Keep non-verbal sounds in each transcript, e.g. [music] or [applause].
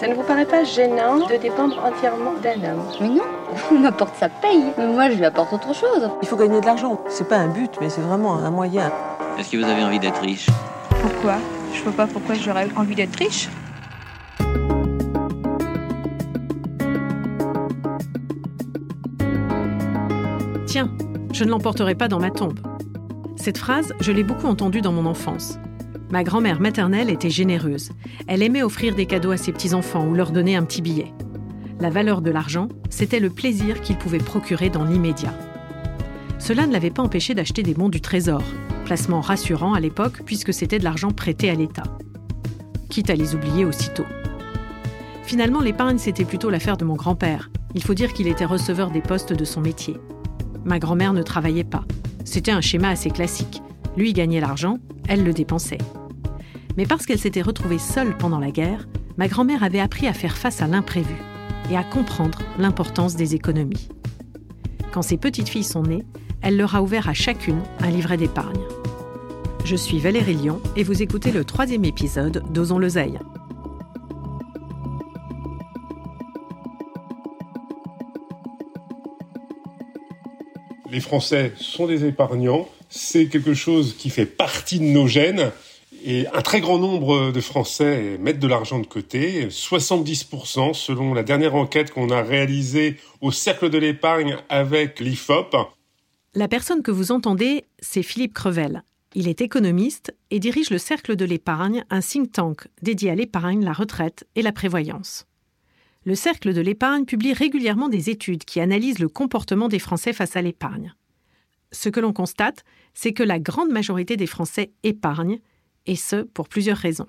Ça ne vous paraît pas gênant de dépendre entièrement d'un homme? Mais non, on apporte sa paye. Mais moi, je lui apporte autre chose. Il faut gagner de l'argent. C'est pas un but, mais c'est vraiment un moyen. Est-ce que vous avez envie d'être riche? Pourquoi? Je vois pas pourquoi j'aurais envie d'être riche. Tiens, je ne l'emporterai pas dans ma tombe. Cette phrase, je l'ai beaucoup entendue dans mon enfance. Ma grand-mère maternelle était généreuse. Elle aimait offrir des cadeaux à ses petits-enfants ou leur donner un petit billet. La valeur de l'argent, c'était le plaisir qu'il pouvait procurer dans l'immédiat. Cela ne l'avait pas empêché d'acheter des bons du trésor, placement rassurant à l'époque puisque c'était de l'argent prêté à l'État. Quitte à les oublier aussitôt. Finalement, l'épargne, c'était plutôt l'affaire de mon grand-père. Il faut dire qu'il était receveur des postes de son métier. Ma grand-mère ne travaillait pas. C'était un schéma assez classique. Lui gagnait l'argent, elle le dépensait. Mais parce qu'elle s'était retrouvée seule pendant la guerre, ma grand-mère avait appris à faire face à l'imprévu et à comprendre l'importance des économies. Quand ses petites filles sont nées, elle leur a ouvert à chacune un livret d'épargne. Je suis Valérie Lyon et vous écoutez le troisième épisode d'Osons l'oseille. Les Français sont des épargnants, c'est quelque chose qui fait partie de nos gènes et un très grand nombre de Français mettent de l'argent de côté, 70% selon la dernière enquête qu'on a réalisée au Cercle de l'épargne avec l'IFOP. La personne que vous entendez, c'est Philippe Crevel. Il est économiste et dirige le Cercle de l'épargne, un think tank dédié à l'épargne, la retraite et la prévoyance. Le Cercle de l'épargne publie régulièrement des études qui analysent le comportement des Français face à l'épargne. Ce que l'on constate, c'est que la grande majorité des Français épargnent et ce, pour plusieurs raisons.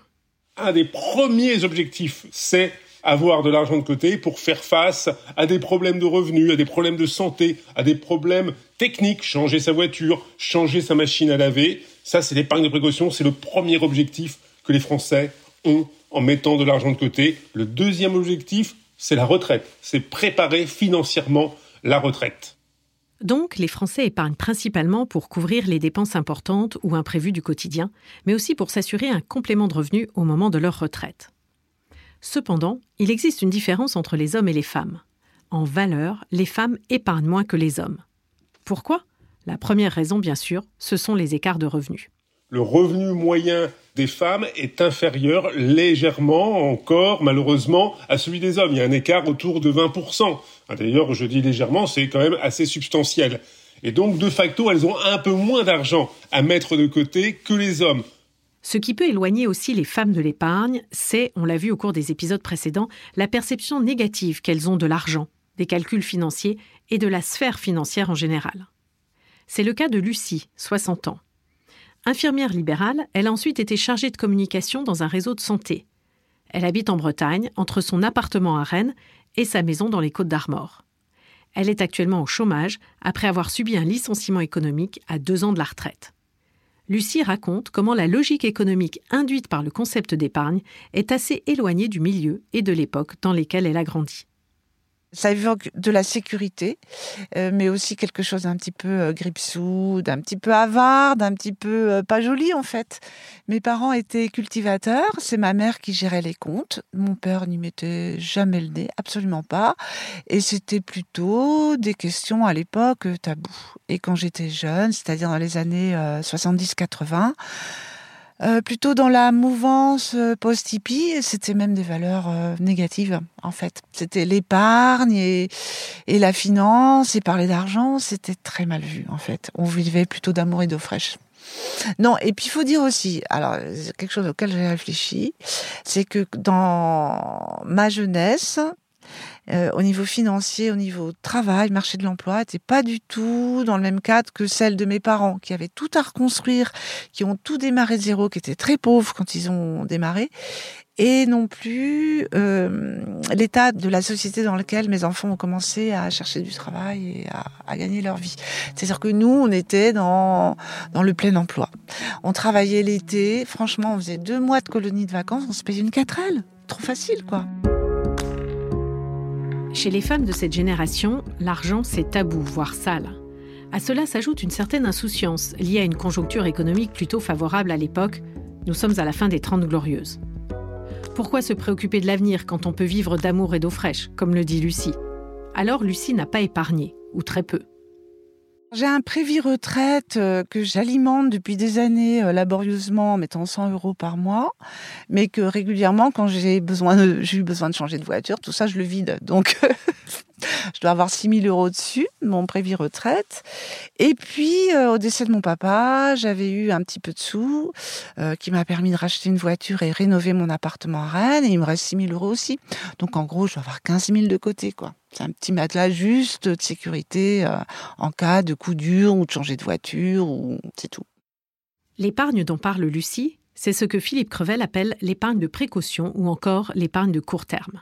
Un des premiers objectifs, c'est avoir de l'argent de côté pour faire face à des problèmes de revenus, à des problèmes de santé, à des problèmes techniques, changer sa voiture, changer sa machine à laver. Ça, c'est l'épargne de précaution, c'est le premier objectif que les Français ont en mettant de l'argent de côté. Le deuxième objectif, c'est la retraite, c'est préparer financièrement la retraite. Donc, les Français épargnent principalement pour couvrir les dépenses importantes ou imprévues du quotidien, mais aussi pour s'assurer un complément de revenus au moment de leur retraite. Cependant, il existe une différence entre les hommes et les femmes. En valeur, les femmes épargnent moins que les hommes. Pourquoi? La première raison, bien sûr, ce sont les écarts de revenus. Le revenu moyen des femmes est inférieur légèrement encore, malheureusement, à celui des hommes. Il y a un écart autour de 20%. Ah, d'ailleurs, je dis légèrement, c'est quand même assez substantiel. Et donc, de facto, elles ont un peu moins d'argent à mettre de côté que les hommes. Ce qui peut éloigner aussi les femmes de l'épargne, c'est, on l'a vu au cours des épisodes précédents, la perception négative qu'elles ont de l'argent, des calculs financiers et de la sphère financière en général. C'est le cas de Lucie, 60 ans. Infirmière libérale, elle a ensuite été chargée de communication dans un réseau de santé. Elle habite en Bretagne, entre son appartement à Rennes et sa maison dans les Côtes d'Armor. Elle est actuellement au chômage après avoir subi un licenciement économique à deux ans de la retraite. Lucie raconte comment la logique économique induite par le concept d'épargne est assez éloignée du milieu et de l'époque dans lesquelles elle a grandi. Ça évoque de la sécurité, euh, mais aussi quelque chose d'un petit peu euh, gripsou, d'un petit peu avare, d'un petit peu euh, pas joli en fait. Mes parents étaient cultivateurs, c'est ma mère qui gérait les comptes. Mon père n'y mettait jamais le nez, absolument pas. Et c'était plutôt des questions à l'époque tabou. Et quand j'étais jeune, c'est-à-dire dans les années 70-80, euh, plutôt dans la mouvance euh, post-hippie, c'était même des valeurs euh, négatives, en fait. C'était l'épargne et, et, la finance et parler d'argent, c'était très mal vu, en fait. On vivait plutôt d'amour et d'eau fraîche. Non, et puis il faut dire aussi, alors quelque chose auquel j'ai réfléchi, c'est que dans ma jeunesse, euh, au niveau financier, au niveau travail, marché de l'emploi, n'était pas du tout dans le même cadre que celle de mes parents, qui avaient tout à reconstruire, qui ont tout démarré de zéro, qui étaient très pauvres quand ils ont démarré, et non plus euh, l'état de la société dans lequel mes enfants ont commencé à chercher du travail et à, gagner leur vie. C'est-à-dire que nous, on était dans, dans le plein emploi. On travaillait l'été, franchement, on faisait deux mois de colonie de vacances, on se payait une quatrelle. Trop facile, quoi. Chez les femmes de cette génération, l'argent c'est tabou, voire sale. À cela s'ajoute une certaine insouciance liée à une conjoncture économique plutôt favorable à l'époque. Nous sommes à la fin des Trente Glorieuses. Pourquoi se préoccuper de l'avenir quand on peut vivre d'amour et d'eau fraîche, comme le dit Lucie? Alors Lucie n'a pas épargné, ou très peu. J'ai un prévis retraite euh, que j'alimente depuis des années euh, laborieusement en mettant 100 euros par mois, mais que régulièrement, quand j'ai besoin, de, j'ai eu besoin de changer de voiture, tout ça, je le vide. Donc, [laughs] je dois avoir 6 000 euros dessus, mon prévis retraite. Et puis, euh, au décès de mon papa, j'avais eu un petit peu de sous euh, qui m'a permis de racheter une voiture et rénover mon appartement à Rennes. Et il me reste 6 000 euros aussi. Donc, en gros, je dois avoir 15 000 de côté, quoi. C'est un petit matelas juste de sécurité euh, en cas de coup dur ou de changer de voiture, ou c'est tout. L'épargne dont parle Lucie, c'est ce que Philippe Crevel appelle l'épargne de précaution ou encore l'épargne de court terme.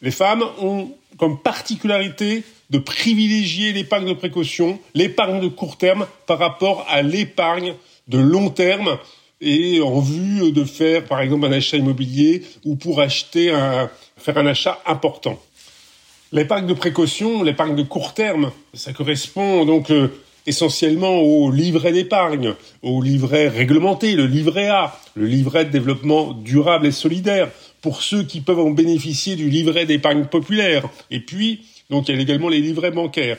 Les femmes ont comme particularité de privilégier l'épargne de précaution, l'épargne de court terme par rapport à l'épargne de long terme et en vue de faire par exemple un achat immobilier ou pour acheter un, faire un achat important. L'épargne de précaution, l'épargne de court terme, ça correspond donc euh, essentiellement au livret d'épargne, au livret réglementé, le livret A, le livret de développement durable et solidaire, pour ceux qui peuvent en bénéficier du livret d'épargne populaire. Et puis, donc il y a également les livrets bancaires.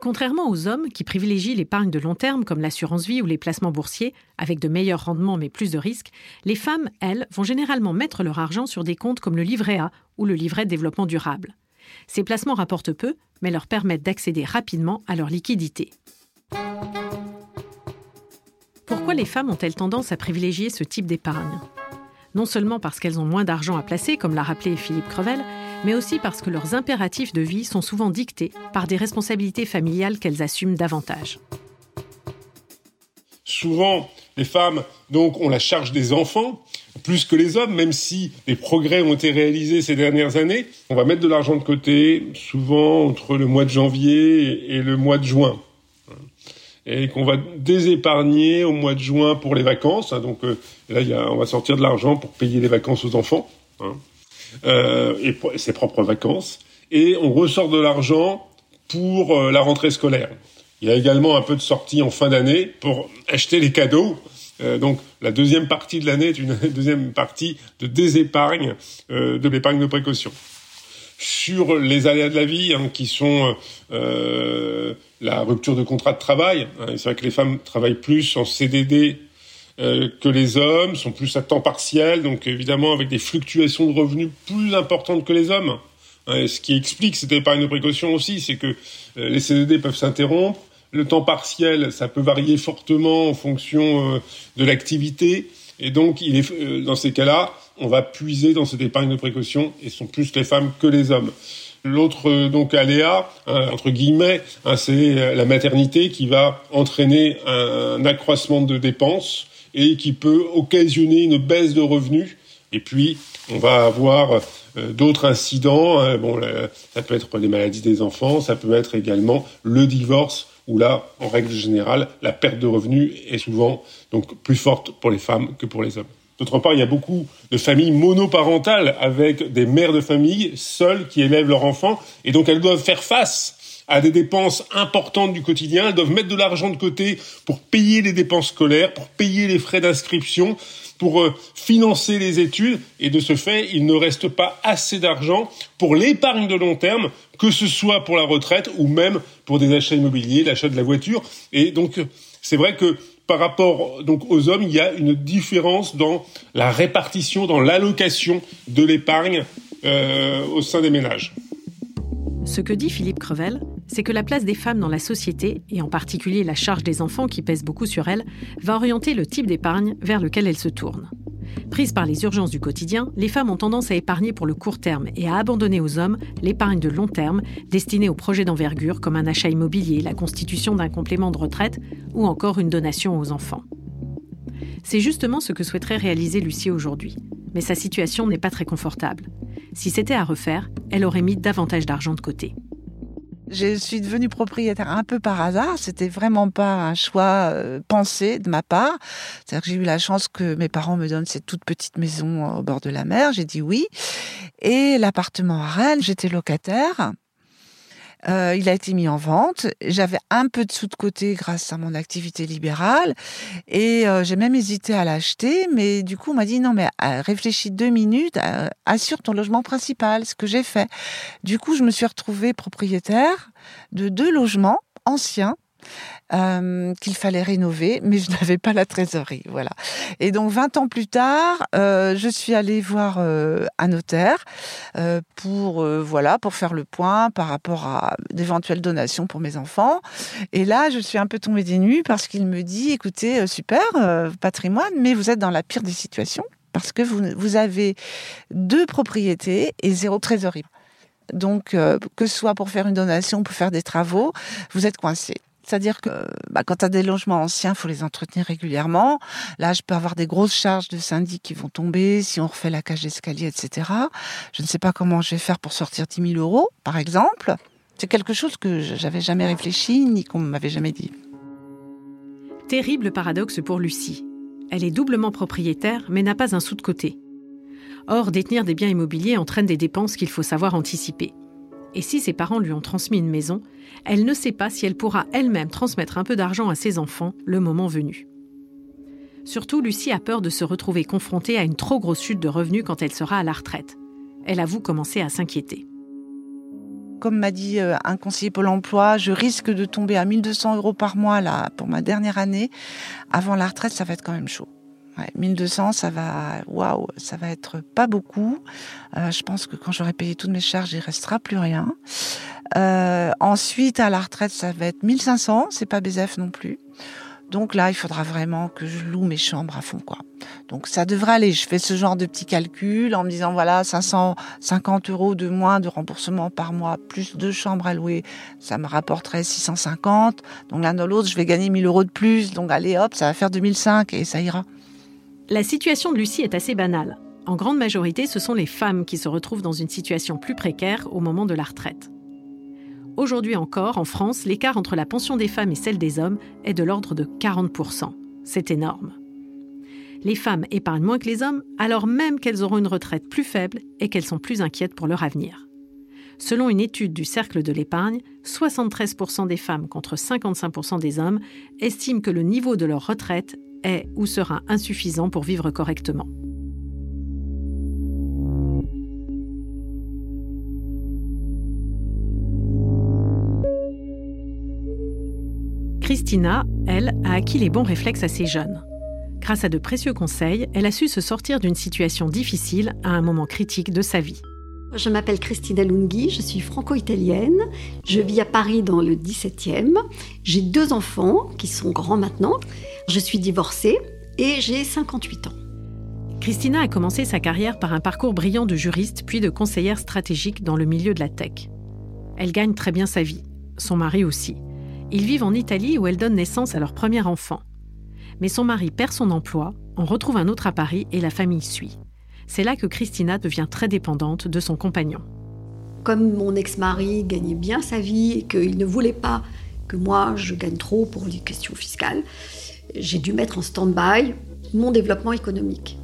Contrairement aux hommes qui privilégient l'épargne de long terme comme l'assurance vie ou les placements boursiers, avec de meilleurs rendements mais plus de risques, les femmes, elles, vont généralement mettre leur argent sur des comptes comme le livret A ou le livret de développement durable. Ces placements rapportent peu, mais leur permettent d'accéder rapidement à leur liquidité. Pourquoi les femmes ont-elles tendance à privilégier ce type d'épargne? Non seulement parce qu'elles ont moins d'argent à placer, comme l'a rappelé Philippe Crevel, mais aussi parce que leurs impératifs de vie sont souvent dictés par des responsabilités familiales qu'elles assument davantage. Souvent, les femmes donc ont la charge des enfants plus que les hommes, même si des progrès ont été réalisés ces dernières années. On va mettre de l'argent de côté, souvent entre le mois de janvier et le mois de juin et qu'on va désépargner au mois de juin pour les vacances. Hein. donc euh, là, on va sortir de l'argent pour payer les vacances aux enfants hein, euh, et ses propres vacances. Et on ressort de l'argent pour euh, la rentrée scolaire. Il y a également un peu de sortie en fin d'année pour acheter les cadeaux. Euh, donc la deuxième partie de l'année est une [laughs] deuxième partie de désépargne de l'épargne de précaution sur les aléas de la vie, hein, qui sont euh, la rupture de contrat de travail. Hein. C'est vrai que les femmes travaillent plus en CDD euh, que les hommes, sont plus à temps partiel, donc évidemment avec des fluctuations de revenus plus importantes que les hommes. Hein, ce qui explique cette épargne de précaution aussi, c'est que euh, les CDD peuvent s'interrompre, le temps partiel, ça peut varier fortement en fonction euh, de l'activité, et donc il est, dans ces cas-là, on va puiser dans cette épargne de précaution, et ce sont plus les femmes que les hommes. L'autre euh, donc aléa entre guillemets, hein, c'est euh, la maternité qui va entraîner un, accroissement de dépenses et qui peut occasionner une baisse de revenus. Et puis on va avoir euh, d'autres incidents. Hein, bon, ça peut être les maladies des enfants, ça peut être également le divorce où là, en règle générale, la perte de revenus est souvent donc plus forte pour les femmes que pour les hommes. D'autre part, il y a beaucoup de familles monoparentales avec des mères de famille seules qui élèvent leurs enfants et donc elles doivent faire face à des dépenses importantes du quotidien. Elles doivent mettre de l'argent de côté pour payer les dépenses scolaires, pour payer les frais d'inscription, pour euh, financer les études. Et de ce fait, il ne reste pas assez d'argent pour l'épargne de long terme, que ce soit pour la retraite ou même pour des achats immobiliers, l'achat de la voiture. Et donc, c'est vrai que par rapport donc aux hommes, il y a une différence dans la répartition, dans l'allocation de l'épargne euh, au sein des ménages. Ce que dit Philippe Crevel, c'est que la place des femmes dans la société, et en particulier la charge des enfants qui pèse beaucoup sur elles, va orienter le type d'épargne vers lequel elles se tournent. Prises par les urgences du quotidien, les femmes ont tendance à épargner pour le court terme et à abandonner aux hommes l'épargne de long terme destinée aux projets d'envergure comme un achat immobilier, la constitution d'un complément de retraite ou encore une donation aux enfants. C'est justement ce que souhaiterait réaliser Lucie aujourd'hui. Mais sa situation n'est pas très confortable. Si c'était à refaire, elle aurait mis davantage d'argent de côté. Je suis devenue propriétaire un peu par hasard. C'était vraiment pas un choix euh, pensé de ma part. C'est-à-dire que j'ai eu la chance que mes parents me donnent cette toute petite maison au bord de la mer. J'ai dit oui. Et l'appartement à Rennes, j'étais locataire. Euh, il a été mis en vente. J'avais un peu de sous de côté grâce à mon activité libérale. Et euh, j'ai même hésité à l'acheter. Mais du coup, on m'a dit non, mais euh, réfléchis deux minutes, euh, assure ton logement principal, ce que j'ai fait. Du coup, je me suis retrouvée propriétaire de deux logements anciens euh, qu'il fallait rénover, mais je [laughs] n'avais pas la trésorerie. Voilà. Et donc, 20 ans plus tard, euh, je suis allée voir euh, un notaire pour, voilà, pour faire le point par rapport à d'éventuelles donations pour mes enfants. Et là, je suis un peu tombée des nues parce qu'il me dit, écoutez, super, patrimoine, mais vous êtes dans la pire des situations parce que vous, avez deux propriétés et zéro trésorerie. Donc, que ce soit pour faire une donation, pour faire des travaux, vous êtes coincé. C'est-à-dire que bah, quand tu as des logements anciens, faut les entretenir régulièrement. Là, je peux avoir des grosses charges de syndic qui vont tomber si on refait la cage d'escalier, etc. Je ne sais pas comment je vais faire pour sortir 10 000 euros, par exemple. C'est quelque chose que j'avais jamais réfléchi ni qu'on m'avait jamais dit. Terrible paradoxe pour Lucie. Elle est doublement propriétaire, mais n'a pas un sou de côté. Or, détenir des biens immobiliers entraîne des dépenses qu'il faut savoir anticiper. Et si ses parents lui ont transmis une maison, elle ne sait pas si elle pourra elle-même transmettre un peu d'argent à ses enfants le moment venu. Surtout, Lucie a peur de se retrouver confrontée à une trop grosse chute de revenus quand elle sera à la retraite. Elle avoue commencer à s'inquiéter. Comme m'a dit euh, un conseiller Pôle emploi, je risque de tomber à 1200 euros par mois là, pour ma dernière année. Avant la retraite, ça va être quand même chaud. Ouais, 1200, ça va, waouh, ça va être pas beaucoup. Euh, je pense que quand j'aurai payé toutes mes charges, il restera plus rien. Euh, ensuite, à la retraite, ça va être 1500, c'est pas BZF non plus. Donc là, il faudra vraiment que je loue mes chambres à fond, quoi. Donc ça devrait aller. Je fais ce genre de petits calculs en me disant voilà 550 euros de moins de remboursement par mois plus deux chambres à louer, ça me rapporterait 650. Donc l'un dans l'autre, je vais gagner 1000 euros de plus. Donc allez hop, ça va faire 2005 et ça ira. La situation de Lucie est assez banale. En grande majorité, ce sont les femmes qui se retrouvent dans une situation plus précaire au moment de la retraite. Aujourd'hui encore, en France, l'écart entre la pension des femmes et celle des hommes est de l'ordre de 40%. C'est énorme. Les femmes épargnent moins que les hommes, alors même qu'elles auront une retraite plus faible et qu'elles sont plus inquiètes pour leur avenir. Selon une étude du Cercle de l'épargne, 73% des femmes contre 55% des hommes estiment que le niveau de leur retraite est ou sera insuffisant pour vivre correctement. Christina, elle, a acquis les bons réflexes assez jeune. Grâce à de précieux conseils, elle a su se sortir d'une situation difficile à un moment critique de sa vie. Je m'appelle Christina Lunghi, je suis franco-italienne. Je vis à Paris dans le 17e. J'ai deux enfants qui sont grands maintenant. Je suis divorcée et j'ai 58 ans. Christina a commencé sa carrière par un parcours brillant de juriste puis de conseillère stratégique dans le milieu de la tech. Elle gagne très bien sa vie, son mari aussi. Ils vivent en Italie où elle donne naissance à leur premier enfant. Mais son mari perd son emploi, en retrouve un autre à Paris et la famille suit. C'est là que Christina devient très dépendante de son compagnon. Comme mon ex-mari gagnait bien sa vie et qu'il ne voulait pas que moi je gagne trop pour les questions fiscales, j'ai dû mettre en stand-by mon développement économique.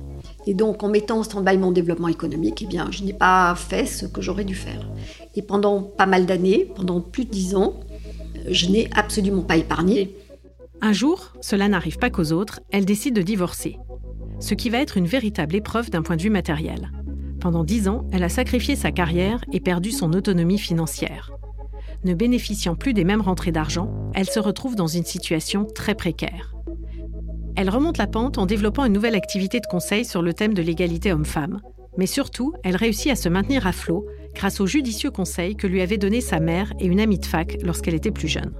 Et donc, en mettant en stand-by mon développement économique, eh bien, je n'ai pas fait ce que j'aurais dû faire. Et pendant pas mal d'années, pendant plus de dix ans, je n'ai absolument pas épargné. Un jour, cela n'arrive pas qu'aux autres, elle décide de divorcer. Ce qui va être une véritable épreuve d'un point de vue matériel. Pendant dix ans, elle a sacrifié sa carrière et perdu son autonomie financière. Ne bénéficiant plus des mêmes rentrées d'argent, elle se retrouve dans une situation très précaire. Elle remonte la pente en développant une nouvelle activité de conseil sur le thème de l'égalité homme-femme. Mais surtout, elle réussit à se maintenir à flot grâce aux judicieux conseils que lui avaient donnés sa mère et une amie de fac lorsqu'elle était plus jeune.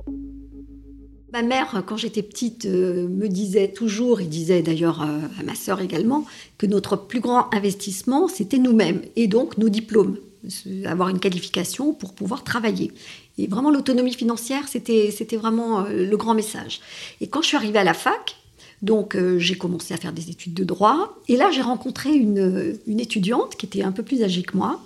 Ma mère, quand j'étais petite, euh, me disait toujours, et disait d'ailleurs euh, à ma sœur également, que notre plus grand investissement, c'était nous-mêmes, et donc nos diplômes, avoir une qualification pour pouvoir travailler. Et vraiment, l'autonomie financière, c'était vraiment euh, le grand message. Et quand je suis arrivée à la fac, donc euh, j'ai commencé à faire des études de droit, et là j'ai rencontré une étudiante qui était un peu plus âgée que moi,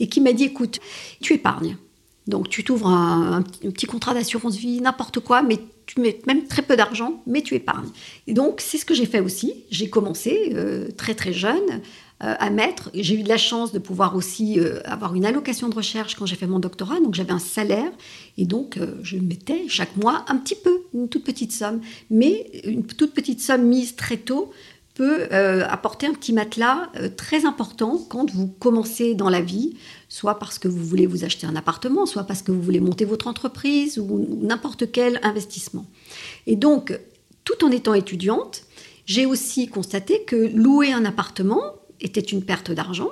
et qui m'a dit, écoute, tu épargnes. Donc tu t'ouvres un, petit- contrat d'assurance vie, n'importe quoi, mais tu mets même très peu d'argent, mais tu épargnes. Et donc c'est ce que j'ai fait aussi. J'ai commencé euh, très très jeune euh, à mettre. J'ai eu de la chance de pouvoir aussi euh, avoir une allocation de recherche quand j'ai fait mon doctorat, donc j'avais un salaire et donc je mettais chaque mois un petit peu, une toute petite somme, mais une toute petite somme mise très tôt peut apporter un petit matelas très important quand vous commencez dans la vie, soit parce que vous voulez vous acheter un appartement, soit parce que vous voulez monter votre entreprise ou n'importe quel investissement. Et donc, tout en étant étudiante, j'ai aussi constaté que louer un appartement était une perte d'argent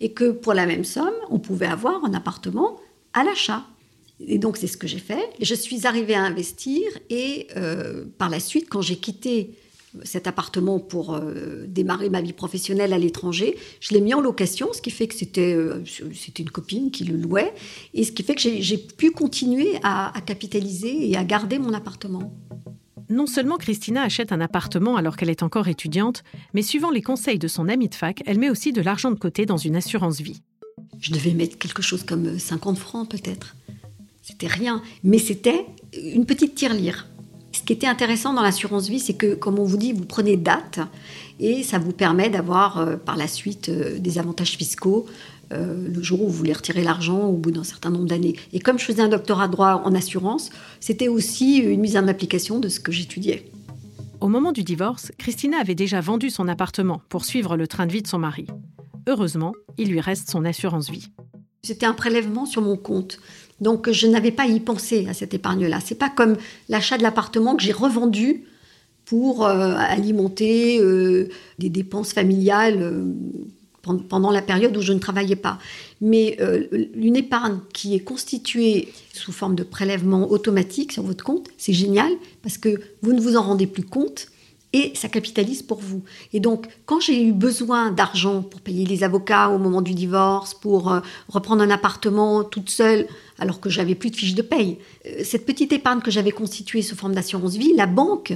et que pour la même somme, on pouvait avoir un appartement à l'achat. Et donc c'est ce que j'ai fait. Je suis arrivée à investir et euh, par la suite, quand j'ai quitté cet appartement pour euh, démarrer ma vie professionnelle à l'étranger, je l'ai mis en location, ce qui fait que c'était euh, une copine qui le louait, et ce qui fait que j'ai pu continuer à capitaliser et à garder mon appartement. Non seulement Christina achète un appartement alors qu'elle est encore étudiante, mais suivant les conseils de son amie de fac, elle met aussi de l'argent de côté dans une assurance vie. Je devais mettre quelque chose comme 50 euh, francs peut-être. C'était rien, mais c'était une petite tirelire. Ce qui était intéressant dans l'assurance vie, c'est que, comme on vous dit, vous prenez date et ça vous permet d'avoir euh, par la suite euh, des avantages fiscaux euh, le jour où vous voulez retirer l'argent au bout d'un certain nombre d'années. Et comme je faisais un doctorat droit en assurance, c'était aussi une mise en application de ce que j'étudiais. Au moment du divorce, Christina avait déjà vendu son appartement pour suivre le train de vie de son mari. Heureusement, il lui reste son assurance vie. C'était un prélèvement sur mon compte. Donc je n'avais pas y penser à cette épargne-là. C'est pas comme l'achat de l'appartement que j'ai revendu pour euh, alimenter euh, des dépenses familiales pendant la période où je ne travaillais pas. Mais euh, une épargne qui est constituée sous forme de prélèvement automatique sur votre compte, c'est génial parce que vous ne vous en rendez plus compte et ça capitalise pour vous. Et donc, quand j'ai eu besoin d'argent pour payer les avocats au moment du divorce, pour euh, reprendre un appartement toute seule, alors que j'avais plus de fiches de paye, euh, cette petite épargne que j'avais constituée sous forme d'assurance vie, la banque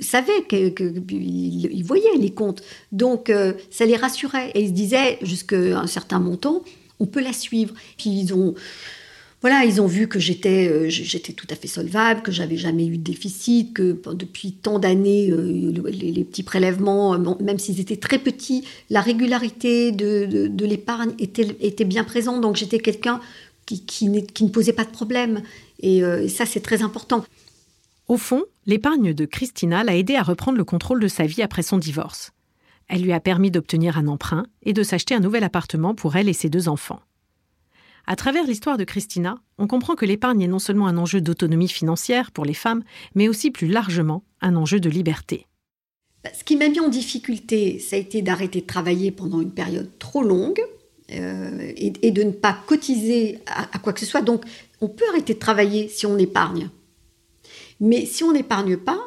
savaient qu'ils voyaient les comptes. Donc, euh, ça les rassurait. Et ils se disaient, jusqu'à un certain montant, on peut la suivre. Puis ils ont, voilà, ils ont vu que j'étais, euh, j'étais tout à fait solvable, que j'avais jamais eu de déficit, que depuis tant d'années, euh, les, petits prélèvements, même s'ils étaient très petits, la régularité de, l'épargne était, était, bien présente. Donc, j'étais quelqu'un qui, qui, ne posait pas de problème. et ça, c'est très important. Au fond, l'épargne de Christina l'a aidé à reprendre le contrôle de sa vie après son divorce. Elle lui a permis d'obtenir un emprunt et de s'acheter un nouvel appartement pour elle et ses deux enfants. À travers l'histoire de Christina, on comprend que l'épargne est non seulement un enjeu d'autonomie financière pour les femmes, mais aussi plus largement un enjeu de liberté. Bah, ce qui m'a mis en difficulté, ça a été d'arrêter de travailler pendant une période trop longue euh, et, de ne pas cotiser à quoi que ce soit. Donc, on peut arrêter de travailler si on épargne. Mais si on n'épargne pas,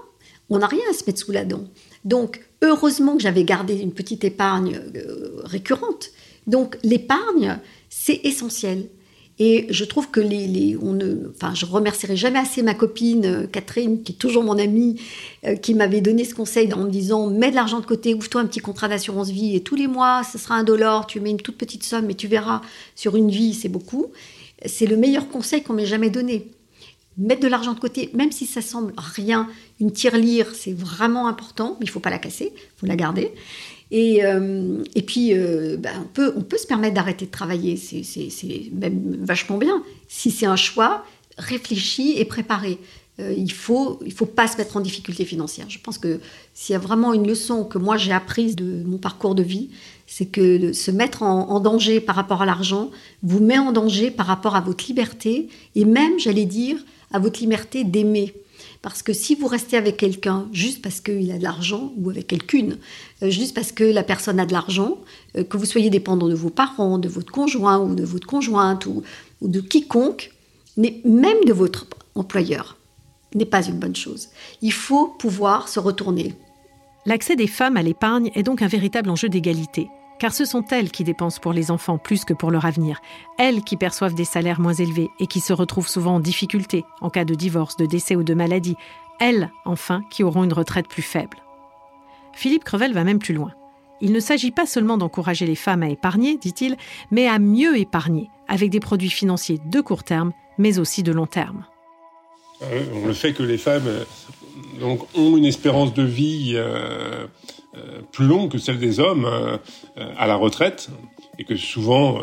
on n'a rien à se mettre sous la dent. Donc, heureusement que j'avais gardé une petite épargne euh, récurrente. Donc, l'épargne, c'est essentiel. Et je trouve que les, on ne, enfin, je remercierai jamais assez ma copine euh, Catherine, qui est toujours mon amie, euh, qui m'avait donné ce conseil en me disant mets de l'argent de côté, ouvre-toi un petit contrat d'assurance vie et tous les mois, ce sera un dollar, tu mets une toute petite somme et tu verras sur une vie, c'est beaucoup. C'est le meilleur conseil qu'on m'ait jamais donné mettre de l'argent de côté, même si ça semble rien, une tirelire, c'est vraiment important, mais il faut pas la casser, faut la garder. Et, euh, et puis, euh, ben, on, peut, on peut se permettre d'arrêter de travailler, c'est même vachement bien. Si c'est un choix, réfléchi et préparé. Euh, il faut il faut pas se mettre en difficulté financière. Je pense que s'il y a vraiment une leçon que moi j'ai apprise de mon parcours de vie, c'est que se mettre en, danger par rapport à l'argent vous met en danger par rapport à votre liberté et même, j'allais dire, à votre liberté d'aimer. Parce que si vous restez avec quelqu'un juste parce qu'il a de l'argent, ou avec quelqu'une, euh, juste parce que la personne a de l'argent, euh, que vous soyez dépendant de vos parents, de votre conjoint ou de votre conjointe ou, de quiconque, même de votre employeur, n'est pas une bonne chose. Il faut pouvoir se retourner. L'accès des femmes à l'épargne est donc un véritable enjeu d'égalité car ce sont elles qui dépensent pour les enfants plus que pour leur avenir, elles qui perçoivent des salaires moins élevés et qui se retrouvent souvent en difficulté en cas de divorce, de décès ou de maladie, elles, enfin, qui auront une retraite plus faible. Philippe Crevel va même plus loin. Il ne s'agit pas seulement d'encourager les femmes à épargner, dit-il, mais à mieux épargner, avec des produits financiers de court terme, mais aussi de long terme. Euh, le fait que les femmes euh, ont une espérance de vie euh, plus longue que celle des hommes euh, à la retraite et que souvent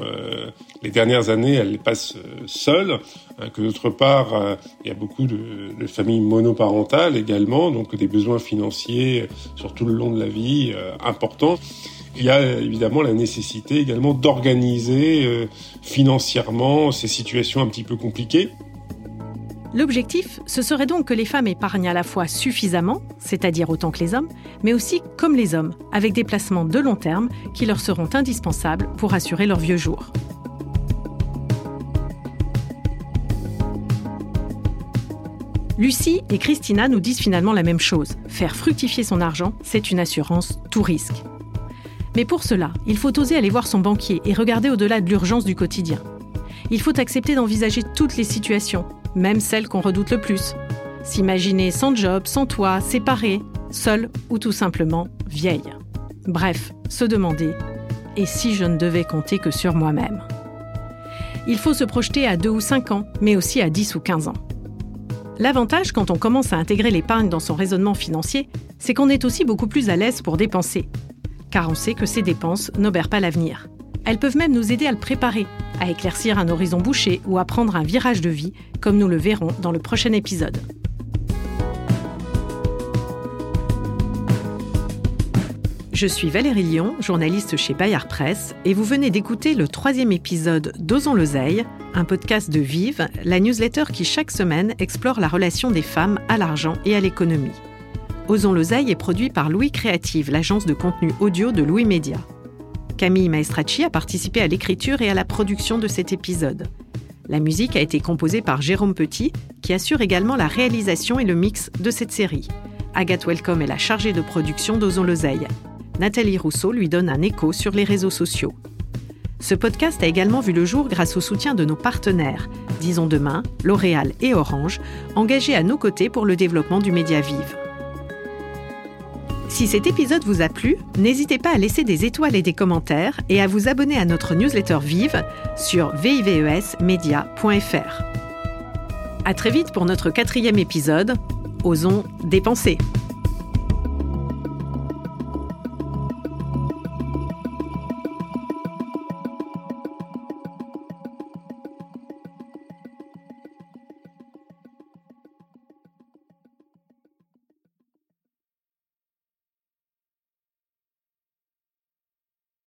les dernières années elles les passent seules, hein, que d'autre part il y a beaucoup de, de, familles monoparentales également, donc des besoins financiers sur tout le long de la vie importants. Il y a évidemment la nécessité également d'organiser financièrement ces situations un petit peu compliquées. L'objectif, ce serait donc que les femmes épargnent à la fois suffisamment, c'est-à-dire autant que les hommes, mais aussi comme les hommes, avec des placements de long terme qui leur seront indispensables pour assurer leur vieux jours. Lucie et Christina nous disent finalement la même chose. Faire fructifier son argent, c'est une assurance tout risque. Mais pour cela, il faut oser aller voir son banquier et regarder au-delà de l'urgence du quotidien. Il faut accepter d'envisager toutes les situations, même celles qu'on redoute le plus. S'imaginer sans job, sans toit, séparé, seul ou tout simplement vieille. Bref, se demander et si je ne devais compter que sur moi-même? Il faut se projeter à 2 ou 5 ans, mais aussi à 10 ou 15 ans. L'avantage quand on commence à intégrer l'épargne dans son raisonnement financier, c'est qu'on est aussi beaucoup plus à l'aise pour dépenser. Car on sait que ces dépenses n'obèrent pas l'avenir. Elles peuvent même nous aider à le préparer, à éclaircir un horizon bouché ou à prendre un virage de vie, comme nous le verrons dans le prochain épisode. Je suis Valérie Lyon, journaliste chez Bayard Presse, et vous venez d'écouter le troisième épisode d'Osons l'oseille, un podcast de Vive, la newsletter qui chaque semaine explore la relation des femmes à l'argent et à l'économie. Osons l'oseille est produit par Louis Créative, l'agence de contenu audio de Louis Média. Camille Maestracci a participé à l'écriture et à la production de cet épisode. La musique a été composée par Jérôme Petit, qui assure également la réalisation et le mix de cette série. Agathe Welcome est la chargée de production d'Ozon l'Oseille. Nathalie Rousseau lui donne un écho sur les réseaux sociaux. Ce podcast a également vu le jour grâce au soutien de nos partenaires, Disons Demain, L'Oréal et Orange, engagés à nos côtés pour le développement du média Vive. Si cet épisode vous a plu, n'hésitez pas à laisser des étoiles et des commentaires et à vous abonner à notre newsletter Vive sur vivesmedia.fr. À très vite pour notre quatrième épisode. Osons dépenser.